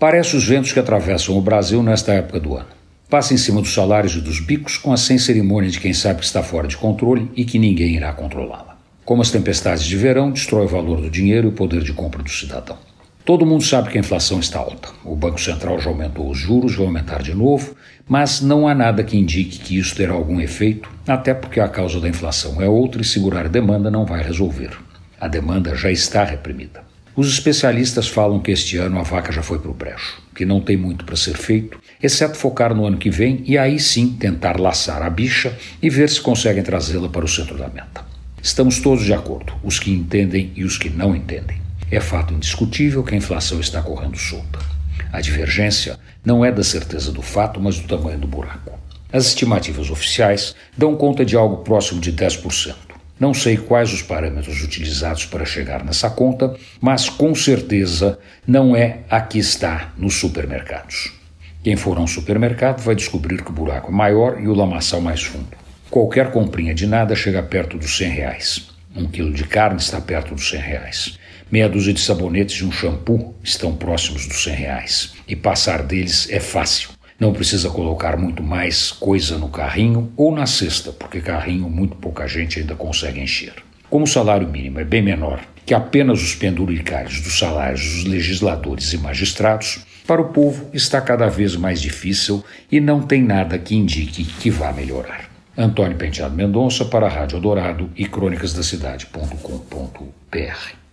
Parece os ventos que atravessam o Brasil nesta época do ano. Passa em cima dos salários e dos bicos com a sem cerimônia de quem sabe que está fora de controle e que ninguém irá controlá-la. Como as tempestades de verão, destrói o valor do dinheiro e o poder de compra do cidadão. Todo mundo sabe que a inflação está alta. O Banco Central já aumentou os juros, vai aumentar de novo, mas não há nada que indique que isso terá algum efeito, até porque a causa da inflação é outra e segurar demanda não vai resolver. A demanda já está reprimida. Os especialistas falam que este ano a vaca já foi para o brejo, que não tem muito para ser feito, exceto focar no ano que vem e aí sim tentar laçar a bicha e ver se conseguem trazê-la para o centro da meta. Estamos todos de acordo, os que entendem e os que não entendem. É fato indiscutível que a inflação está correndo solta. A divergência não é da certeza do fato, mas do tamanho do buraco. As estimativas oficiais dão conta de algo próximo de 10%. Não sei quais os parâmetros utilizados para chegar nessa conta, mas com certeza não é a que está nos supermercados. Quem for a um supermercado vai descobrir que o buraco é maior e o lamaçal mais fundo. Qualquer comprinha de nada chega perto dos 100 reais. Um quilo de carne está perto dos 100 reais. Meia dúzia de sabonetes e um shampoo estão próximos dos 100 reais. E passar deles é fácil. Não precisa colocar muito mais coisa no carrinho ou na cesta, porque carrinho muito pouca gente ainda consegue encher. Como o salário mínimo é bem menor que apenas os penduricários dos salários dos legisladores e magistrados, para o povo está cada vez mais difícil e não tem nada que indique que vá melhorar. Antônio Penteado Mendonça para a Rádio Dourado e crônicasdacidade.com.br